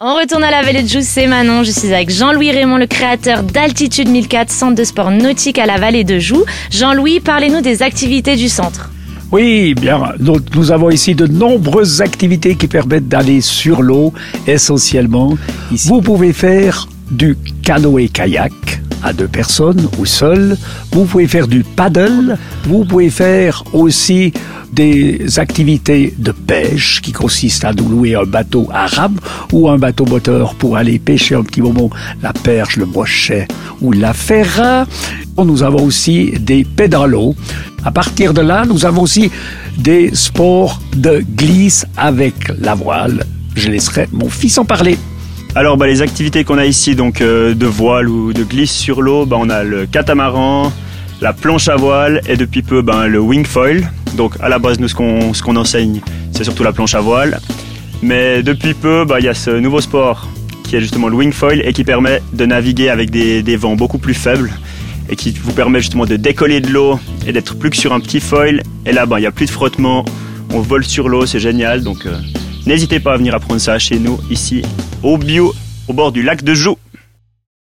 On retourne à la vallée de Joux, c'est Manon. Je suis avec Jean-Louis Raymond, le créateur d'Altitude 1004, centre de sport nautique à la vallée de Joux. Jean-Louis, parlez-nous des activités du centre. Oui, bien. Donc, nous avons ici de nombreuses activités qui permettent d'aller sur l'eau, essentiellement. Ici, vous pouvez faire du canoë-kayak à deux personnes ou seul. Vous pouvez faire du paddle. Vous pouvez faire aussi des activités de pêche qui consistent à nous louer un bateau arabe ou un bateau moteur pour aller pêcher un petit moment la perche, le brochet ou la ferra. Nous avons aussi des pédalos. À partir de là, nous avons aussi des sports de glisse avec la voile. Je laisserai mon fils en parler. Alors bah, les activités qu'on a ici, donc euh, de voile ou de glisse sur l'eau, bah, on a le catamaran, la planche à voile et depuis peu ben, le wing foil. Donc à la base nous ce qu'on enseigne c'est surtout la planche à voile. Mais depuis peu bah, il y a ce nouveau sport qui est justement le wing foil et qui permet de naviguer avec des, vents beaucoup plus faibles et qui vous permet justement de décoller de l'eau et d'être plus que sur un petit foil. Et là il n'y a plus de frottement, on vole sur l'eau, c'est génial. Donc euh, n'hésitez pas à venir apprendre ça chez nous ici au bio au bord du lac de Joux.